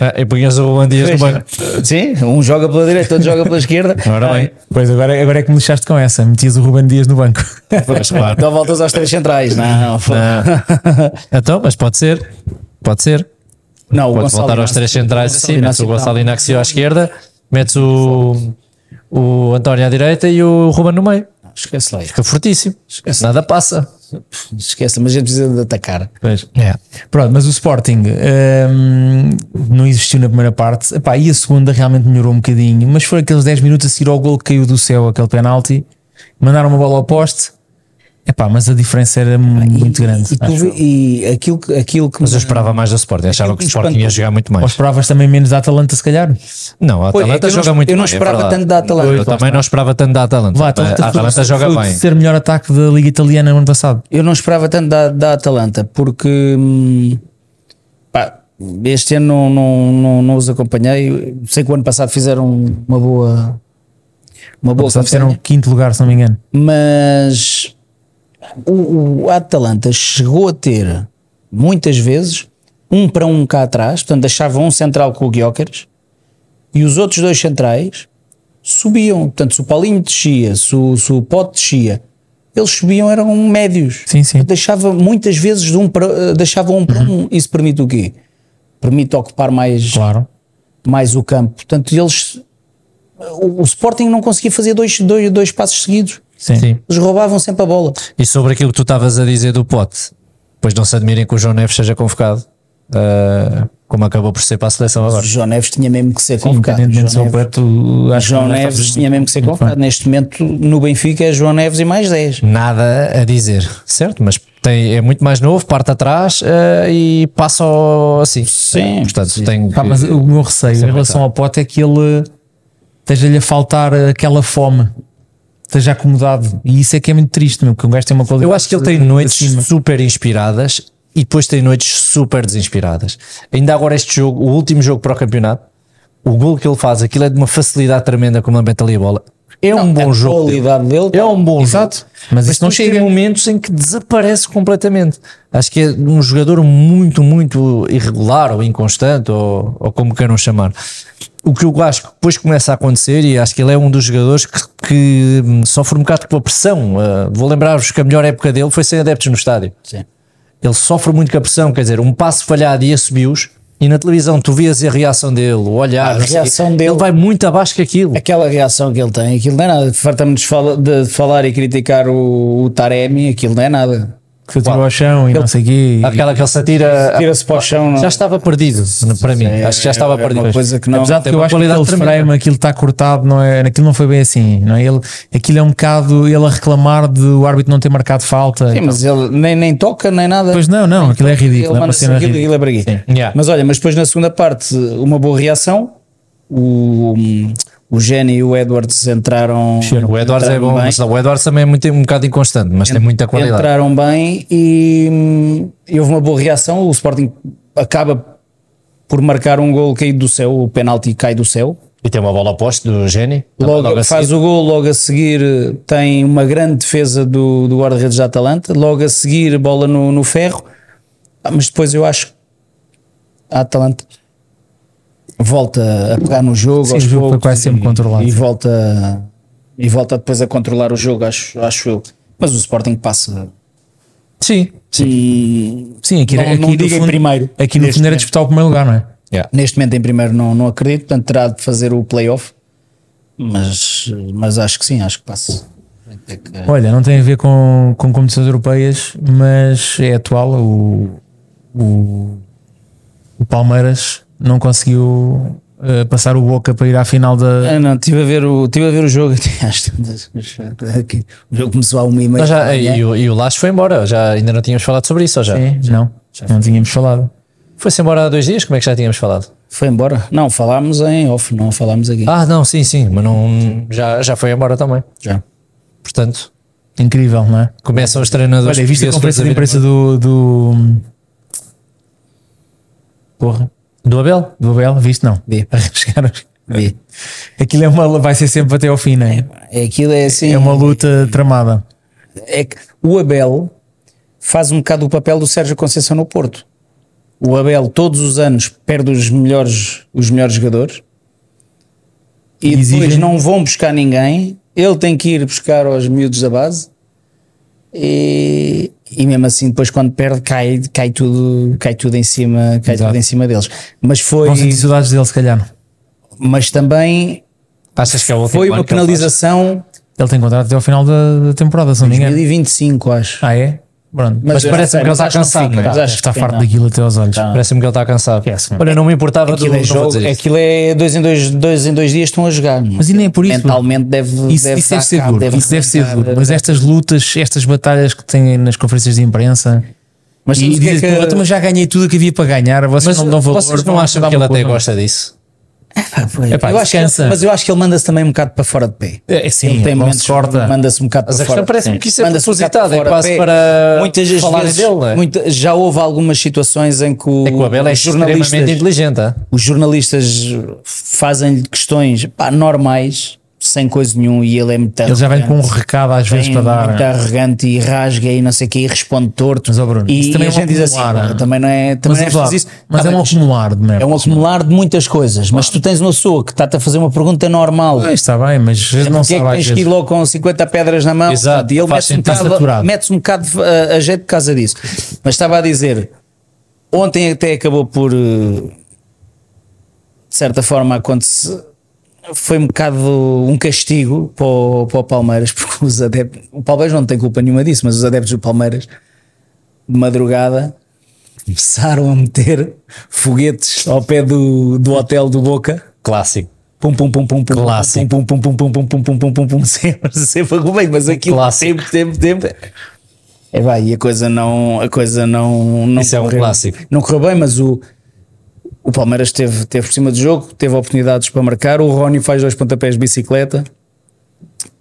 Ah, E punhas o Ruben Dias no banco. Sim, um joga pela direita, outro joga pela esquerda. Ora bem. Pois agora, agora é que me deixaste com essa. Metias o Ruben Dias no banco. Pois, claro. Então voltas aos três centrais. Não, Então, mas pode ser. Pode ser. não Pode voltar aos Inácio- três centrais assim. Metes o Gonçalo tá- Inácio à esquerda, metes o, o António à direita e o Ruben no meio. Esquece lá. Fica fortíssimo. Esquece. Nada passa. Esquece, mas a gente precisa de atacar. Pois. É. Pronto, mas o Sporting hum, não existiu na primeira parte. Epá, e a segunda realmente melhorou um bocadinho, mas foram aqueles 10 minutos a seguir ao gol que caiu do céu, aquele penalti. Mandaram uma bola ao poste. Epá, mas a diferença era muito grande. E, tu eu. e aquilo, que- aquilo que. Mas eu esperava mais do Sporting. Achava que o Sporting ia jogar muito Ou mais. esperavas também menos da Atalanta, se calhar. Não, a Pois, Atalanta é que eu não- joga muito eu não bem, é esperava verdade. tanto da Atalanta. Eu lá também não esperava tanto da Atalanta. Vá, a Atalanta, foi- joga foi bem. terceiro melhor ataque da Liga Italiana no ano passado. Eu não esperava tanto da, da Atalanta, porque hum, pá, este ano não, não, não, não os acompanhei. Sei que o ano passado fizeram uma boa. Uma boa fizeram quinto lugar, se não me engano. mas o, o Atalanta chegou a ter muitas vezes um para um cá atrás, portanto deixava um central com o Guióqueres e os outros dois centrais subiam. Portanto, se o Paulinho descia, se o, se o Pote descia, eles subiam, eram médios. Sim, sim. Deixava muitas vezes de um para, eh, deixava um para um. Isso permite o quê? Permite ocupar mais, Claro. mais o campo. Portanto, eles. O, o Sporting não conseguia fazer dois, dois, dois passos seguidos. Sim. Sim. Eles roubavam sempre a bola. E sobre aquilo que tu estavas a dizer do pote, pois não se admirem que o João Neves seja convocado. uh, como acabou por ser para a seleção O agora. João Neves tinha mesmo que ser convocado. João Neves, acho João a Neves tinha mesmo que ser convocado. Neste momento, no Benfica, é João Neves e mais 10. Nada a dizer, certo? Mas tem, é muito mais novo, parte atrás uh, e passa assim. Sim, Portanto, sim. tem Pá, que- mas o meu receio em relação ao Pote é que ele esteja-lhe a faltar aquela fome, esteja acomodado. E isso é que é muito triste, meu, porque um gajo tem uma qualidade. Eu acho que ele tem acima. noites super inspiradas e depois tem noites super desinspiradas. Ainda agora este jogo, o último jogo para o campeonato, o gol que ele faz, aquilo é de uma facilidade tremenda como ele mete ali a bola. É um bom jogo. qualidade dele. É um bom Exato. jogo. Mas isso não chega. Momentos em que desaparece completamente. Acho que é um jogador muito, muito irregular ou inconstante, ou, ou como queiram chamar. O que eu acho que depois começa a acontecer, e acho que ele é um dos jogadores que, que hum, sofre um bocado com a pressão. Uh, vou lembrar-vos que a melhor época dele foi sem adeptos no estádio. Sim. Ele sofre muito com a pressão, quer dizer, um passo falhado e assobios, e na televisão tu vias a reação dele, o olhar, A sei reação dele- ele vai muito abaixo que aquilo. Aquela reação que ele tem, aquilo não é nada. Fartamos de falar e criticar o, o Taremi, aquilo não é nada. Que se atirou ao chão e não sei o quê. Aquela que ele se atira. Tira-se para o chão. Já estava perdido, para mim. É- Acho que já estava é uma perdido. coisa que não- Apesar de que eu uma acho que aquele tremenda. frame, aquilo está cortado, não é, aquilo não foi bem assim, não é? Ele, aquilo é um bocado ele a reclamar de o árbitro não ter marcado falta. Sim, mas ele nem, nem toca, nem nada. Pois não, não, aquilo é ridículo, Ele é uma cena aquilo, ridícula. aquilo é. Yeah. Mas olha, mas depois na segunda parte, uma boa reação. O, o Jenny e o Edwards entraram. O Edwards é entraram bom, bem. mas o Edwards também é muito, um bocado inconstante, mas tem muita qualidade. Entraram bem e, hum, e houve uma boa reação. O Sporting acaba por marcar um gol caído do céu, o penalti cai do céu. E tem uma bola oposta do Geni. Logo, a faz seguir. o gol, logo a seguir tem uma grande defesa do, do guarda-redes da Atalanta, logo a seguir bola no, no ferro, Ah, mas depois eu acho que a Atalanta volta a pegar no jogo, Sim, aos o jogo poucos quase sempre e, controlado. e volta e volta depois a controlar o jogo, acho, acho eu. Mas o Sporting passa. Sim, sim. Sim, aqui, Não- aqui não em fundo- primeiro. Aqui no fundo era disputar o primeiro lugar, não é? Yeah. neste momento em primeiro não, não acredito, portanto terá de fazer o playoff, mas, mas acho que sim, acho que passa. É Olha, não tem a ver com, com competições europeias, mas é atual. O, o, o Palmeiras não conseguiu eh, passar o Boca para ir à final da. Ah, não, estive a ver o, tive a ver o jogo. O jogo começou a uma e meia. Já, e, o, e o Lacho foi embora, já ainda não tínhamos falado sobre isso, ou já? É, não, não tínhamos falado. Foi-se embora há dois dias, como é que já tínhamos falado? Foi embora? Não, falámos em off, não falámos aqui. Ah, não, sim, sim, mas não, já, já foi embora também. Já. Portanto, Incrível, não é? começam os treinadores. Olha, viste a conferência de imprensa do. do... Porra. Do Abel? do Abel, viste? Não. Vi. Arriscaram. Vi. Aquilo é uma, vai ser sempre até ao fim, não é? É, aquilo é assim. É uma luta tramada. É que o Abel faz um bocado o papel do Sérgio Conceição no Porto. O Abel todos os anos perde os melhores, os melhores jogadores e Exigem- depois não vão buscar ninguém. Ele tem que ir buscar aos miúdos da base e, e mesmo assim depois quando perde cai, cai, tudo, cai tudo em cima cai Exato. tudo em cima deles. Mas foi Vão sentir saudades dele, se calhar. mas também Achas que é o foi uma ele penalização Ele tem contrato até ao final da, da temporada, se não me engano. 2025 acho. Ah, é? Pronto. Mas eu parece-me que ele está mas cansado, fica, é? mas Deve acho que farto não. daquilo até aos olhos. Tá. Parece-me que ele está cansado. Esquece, Olha, não me importava Aquilo do, é, jogo, aquilo é dois em dois, dois em dois dias estão a jogar. Mas e nem é por isso. Mentalmente deve, Isso, deve, isso deve ser cabo, duro. Isso deve ser duro. Mas estas lutas, estas batalhas que têm nas conferências de imprensa. Mas e que é que- "Pô, mas já ganhei tudo o que havia para ganhar. Vocês Mas não dão valor. vocês não acham que ele até gosta disso? Ah, foi. Epá, eu acho que mas eu acho que ele manda-se também um bocado para fora de pé. É, sim, ele tem momentos manda-se um bocado para fora. parece-me que isso é Manda-se um propositado, é quase para muitas vezes, dele, é? muita- já houve algumas situações em que, o, É que o Abel é extremamente inteligente. os jornalistas fazem-lhe questões pá, normais, sem coisa nenhuma, e ele é muito Ele já vem com um recado às vezes para dar. muito arrogante e rasga e não sei o que e responde torto. Mas, ó, Bruno, e, isso também e é a gente diz assim, "Pá, também não é, também Mas, não é isso. mas Tá é um acumular de merda. é um acumular de muitas coisas, mas tu tens uma pessoa que está-te a fazer uma pergunta normal. Ah, Está bem, mas gente não Porque é sabe que às tens que ir logo com 50 pedras na mão Exato, e ele mete-se um, bocado- Saturado. mete-se um bocado a, a jeito por causa disso. Mas estava a dizer, ontem até acabou por, eh, de certa forma, acontecer. Foi um bocado um castigo para o, para o Palmeiras, porque os adeptos, o Palmeiras não tem culpa nenhuma disso, mas os adeptos do Palmeiras, de madrugada, começaram a meter foguetes ao pé do, do hotel do Boca. Clássico. Pum, pum, pum, pum, pum, Clássico. pum, pum, pum, pum, pum, pum, pum, pum, pum, pum, sempre, sempre arrumei, mas aquilo Clássico. tempo, tempo, tempo. É vai, e a coisa não, a coisa não, não Isso é um clássico. Não correu bem, mas o, o Palmeiras teve, teve por cima do jogo, teve oportunidades para marcar. O Rony faz dois pontapés de bicicleta,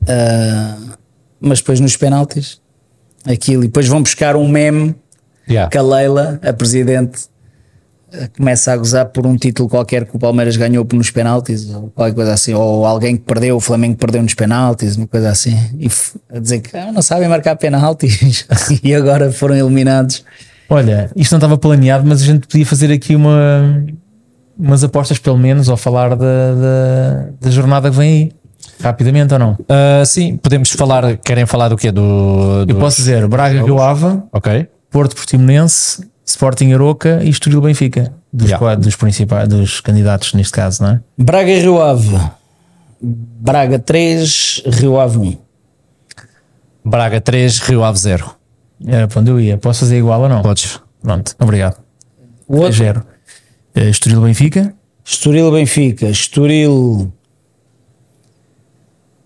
Ah, mas depois nos penaltis, aquilo, e depois vão buscar um meme Yeah. que a Leila, a presidente, começa a gozar por um título qualquer que o Palmeiras ganhou nos penaltis, ou qualquer coisa assim, ou alguém que perdeu, o Flamengo perdeu nos penaltis, uma coisa assim, e a dizer que ah, não sabem marcar penaltis e agora foram eliminados. Olha, isto não estava planeado, mas a gente podia fazer aqui uma, umas apostas, pelo menos, ou falar da, da, da jornada que vem aí. Rapidamente ou não? Ah, sim, podemos falar. Querem falar do quê? Do, Eu posso dizer Braga Rio Ave, Ok. Porto Portimonense, Sporting Aroca e Estoril Benfica. Dos, Yeah. quadros- dos principais dos candidatos neste caso, não é? Braga Rio Ave, Braga 3, Rio Ave 1. Braga 3, Rio Ave 0. Era para onde eu ia. Posso fazer igual ou não? Podes. Pronto, obrigado. O outro, Zero. Eh, Estoril Benfica, Estoril Benfica, Estoril.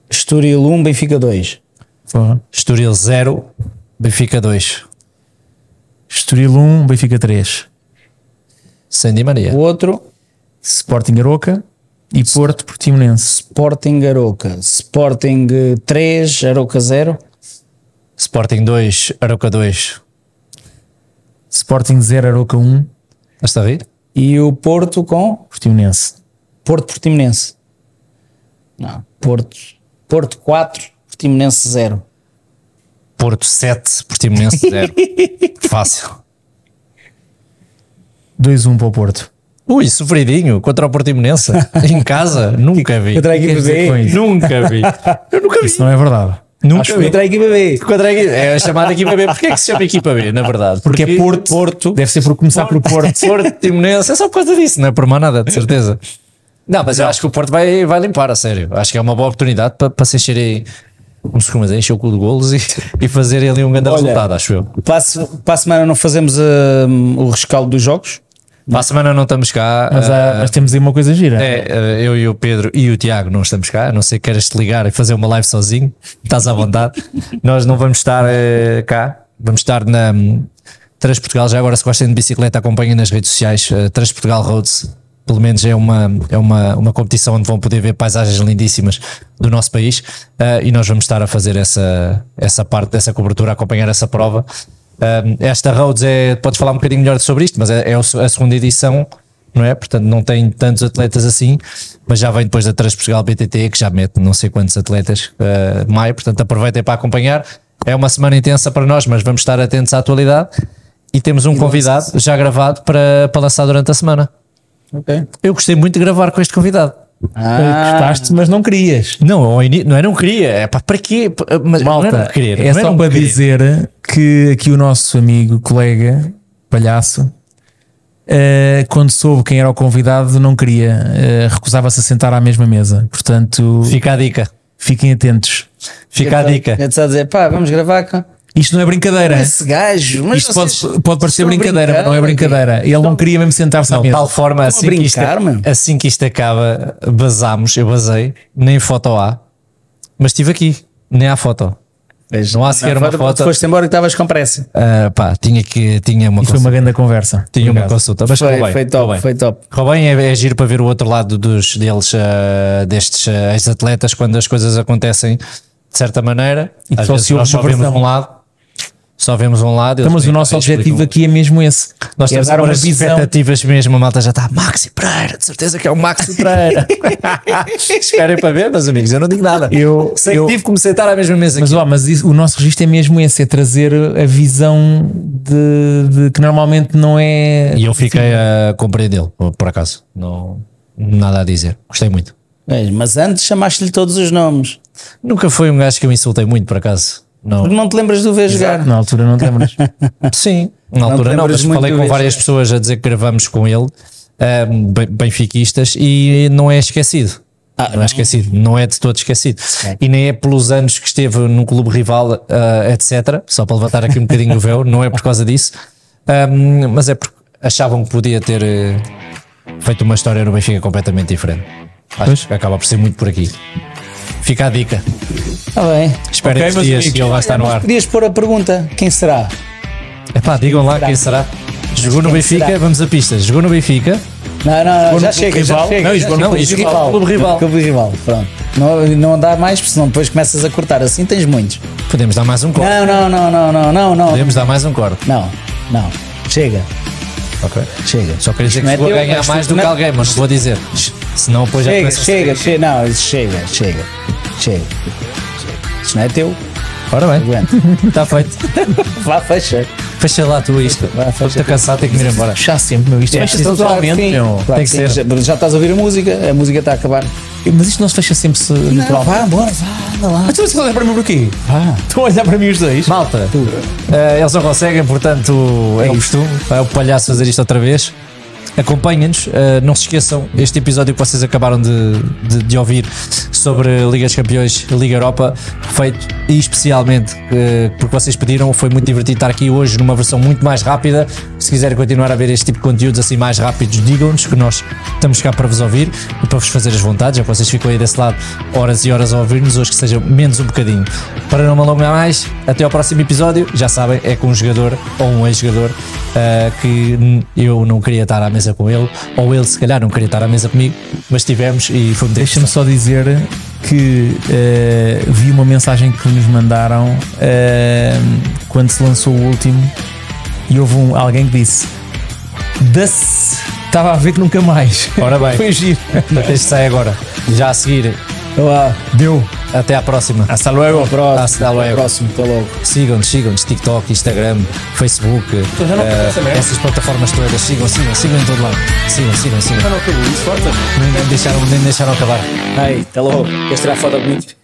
Estoril 1, Benfica 2. Porra. Estoril 0, Benfica 2. Estoril 1, Benfica 3. Sem Di Maria. O outro, Sporting Aroca e Porto Portimonense. Sporting Aroca. Sporting 3, Aroca 0. Sporting 2, Aroca 2. Sporting 0, Aroca 1, Estás a rir? E o Porto com Portimonense. Porto Portimonense. Não, Porto, Porto 4, Portimonense 0. Porto 7, Portimonense 0. Fácil. 2-1 para o Porto. Ui, sofridinho contra o Portimonense. em casa, nunca vi. B. isso? Nunca vi. Eu nunca vi. Isso não é verdade. Nunca. Contra a equipa B. Contra a equipa- É a chamada equipa B. Porquê é que se chama equipa B, na verdade? Porque é Porto. Porto. Deve ser por começar por Porto. Porto Timonense. É só por causa disso, não é por mais nada, de certeza. Não, mas eu acho que o Porto vai, vai limpar, a sério. Acho que é uma boa oportunidade para, para se encherem, como se costuma dizer, encher o cu de golos e, e fazerem ali um grande Olha, resultado, acho eu. Para a, para a semana não fazemos hum, o rescaldo dos jogos. Para a semana não estamos cá. Mas, há- ah, mas temos aí uma coisa gira. É, eh, eu e o Pedro e o Tiago não estamos cá, a não sei que queiras te ligar e fazer uma live sozinho, estás à vontade. Nós não vamos estar eh, cá, vamos estar na hum, Transportugal. Já agora, se gostem de bicicleta, acompanhem nas redes sociais. eh, Transportugal Roads, pelo menos, é uma, é uma, uma competição onde vão poder ver paisagens lindíssimas do nosso país eh, e nós vamos estar a fazer essa, essa parte dessa cobertura, a acompanhar essa prova. Um, esta Roads é, podes falar um bocadinho melhor sobre isto, mas é, é a segunda edição, não é? Portanto, não tem tantos atletas assim, mas já vem depois da Transportugal BTT, que já mete não sei quantos atletas uh, maio, portanto, aproveitem para acompanhar. É uma semana intensa para nós, mas vamos estar atentos à atualidade. E temos um convidado já gravado para, para lançar durante a semana. Ok. Eu gostei muito de gravar com este convidado. Ah, Gostaste, mas não querias. Não, não, eu não queria. É pá, para quê? P- Mas não Malta, era não querer. é não só era não para querer. dizer que aqui o nosso amigo, colega, palhaço, eh, quando soube quem era o convidado, não queria, eh, recusava-se a sentar à mesma mesa. Portanto, Fica a dica. fiquem atentos. Fica a dica. É de só dizer, pá, vamos gravar com Isto não é brincadeira. esse gajo. Mas Isto pode, pode parecer brincadeira, mas não é brincadeira. Ele não queria mesmo sentar-se de mesa. tal forma, assim, que isto, assim que isto acaba, basámos, eu basei, nem foto há, mas estive aqui, nem há foto. Veja, Não há sequer uma foto. Foste embora que estavas com pressa. Ah, pá, tinha que tinha uma foi consulta. uma grande conversa. Tinha uma consulta, mas Foi, bem, foi top, bem. foi top. Bem, é, é giro para ver o outro lado dos, deles, ah, destes ah, ex-atletas, quando as coisas acontecem de certa maneira. E Às só vezes se nós só vemos um lado, só vemos um lado. Então, mas o nosso objetivo explicam. aqui é mesmo esse. Nós é temos dar agora uma as visão. expectativas mesmo, a malta já está Maxi Pereira, de certeza que é o Maxi Pereira. Esperem para ver, meus amigos, eu não digo nada. Eu- sei eu- que tive que me sentar à mesma mesa Mas, aqui. ó, mas isso- o nosso registro é mesmo esse, é trazer a visão de, de que normalmente não é. E eu fiquei a compreendê-lo, por acaso. Não, nada a dizer. Gostei muito. Mas antes chamaste-lhe todos os nomes. Nunca foi um gajo que eu insultei muito, por acaso. Não. Porque não te lembras de o ver jogar. Na altura não te lembras. Sim, na Não altura não, mas falei do com várias pessoas a dizer que gravamos com ele, um, ben- benfiquistas, e não é esquecido. Ah, não, é esquecido, não é de todo esquecido. E nem é pelos anos que esteve no clube rival, ah, etc. Só para levantar aqui um bocadinho o véu, não é por causa disso. Ahm, mas é porque achavam que podia ter feito uma história no Benfica completamente diferente. Acho Pois. que acaba por ser muito por aqui. Fica a dica. Está bem. Espero Ok, estes dias amigos. ele vai estar no ar. podias pôr a pergunta: quem será? Epá, digam lá quem será. Jogou no quem Benfica, será? vamos a pistas. Jogou no Benfica. Não, não, não, já no chega, rival? já chega. Não, Clube isso rival. clube rival. Clube rival, pronto. Não, não dá mais, porque senão depois começas a cortar assim, tens muitos. Podemos dar mais um corte. Não, não, não, não, não, não, não. Podemos dar mais um corte. Não, não. Chega, Ok. chega. Só queria dizer não que é vou ganhar mais do que não- alguém, mas não vou dizer. Senão depois já Chega, chega, chega. Não, isso chega, chega. Chega. Isto não é teu. Ora bem, está feito. Vá, fecha. Fecha lá tu isto. Fecha Estou cansado, tenho que me ir embora. Já sempre, meu. Isto que naturalmente, sim, meu. Tem que ser. Já, estás a ouvir a música, a música está a acabar. Mas isto não se fecha sempre se Não, vá, bora, vá, anda lá. Mas tu estás a olhar para mim por quê? Vá. Estão a olhar para mim os dois. Malta, eh, eles não conseguem, portanto é, o costume. É o palhaço fazer isto outra vez. Acompanhem-nos, eh, não se esqueçam este episódio que vocês acabaram de, de, de ouvir sobre Liga dos Campeões, Liga Europa, feito e especialmente eh, porque vocês pediram. Foi muito divertido estar aqui hoje numa versão muito mais rápida. Se quiserem continuar a ver este tipo de conteúdos assim mais rápidos, digam-nos que nós estamos cá para vos ouvir e para vos fazer as vontades. Já que vocês ficam aí desse lado horas e horas a ouvir-nos, hoje que seja menos um bocadinho. Para não me alongar mais, até ao próximo episódio. Já sabem, é com um jogador ou um ex-jogador ah, que eu não queria estar à mesa com ele, ou ele se calhar não queria estar à mesa comigo, mas tivemos e foi Deixa-me só dizer que eh, vi uma mensagem que nos mandaram eh, quando se lançou o último e houve um, alguém que disse "Das-" estava a ver que nunca mais. Ora bem. Foi giro. Este sai agora. Já a seguir, Vá. Deu. até à próxima. Hasta luego. Próximo. Hasta luego. Próximo, até logo. Sigam-nos, sigam-nos, TikTok, Instagram, Facebook, já não eh, conheço essa merda. essas plataformas todas. Sigam, sigam, sigam em todo lado. Sigam, sigam, sigam. não acabou isso, força. Nem deixaram, nem deixaram acabar. Aí, até logo. Queres tirar foto comigo?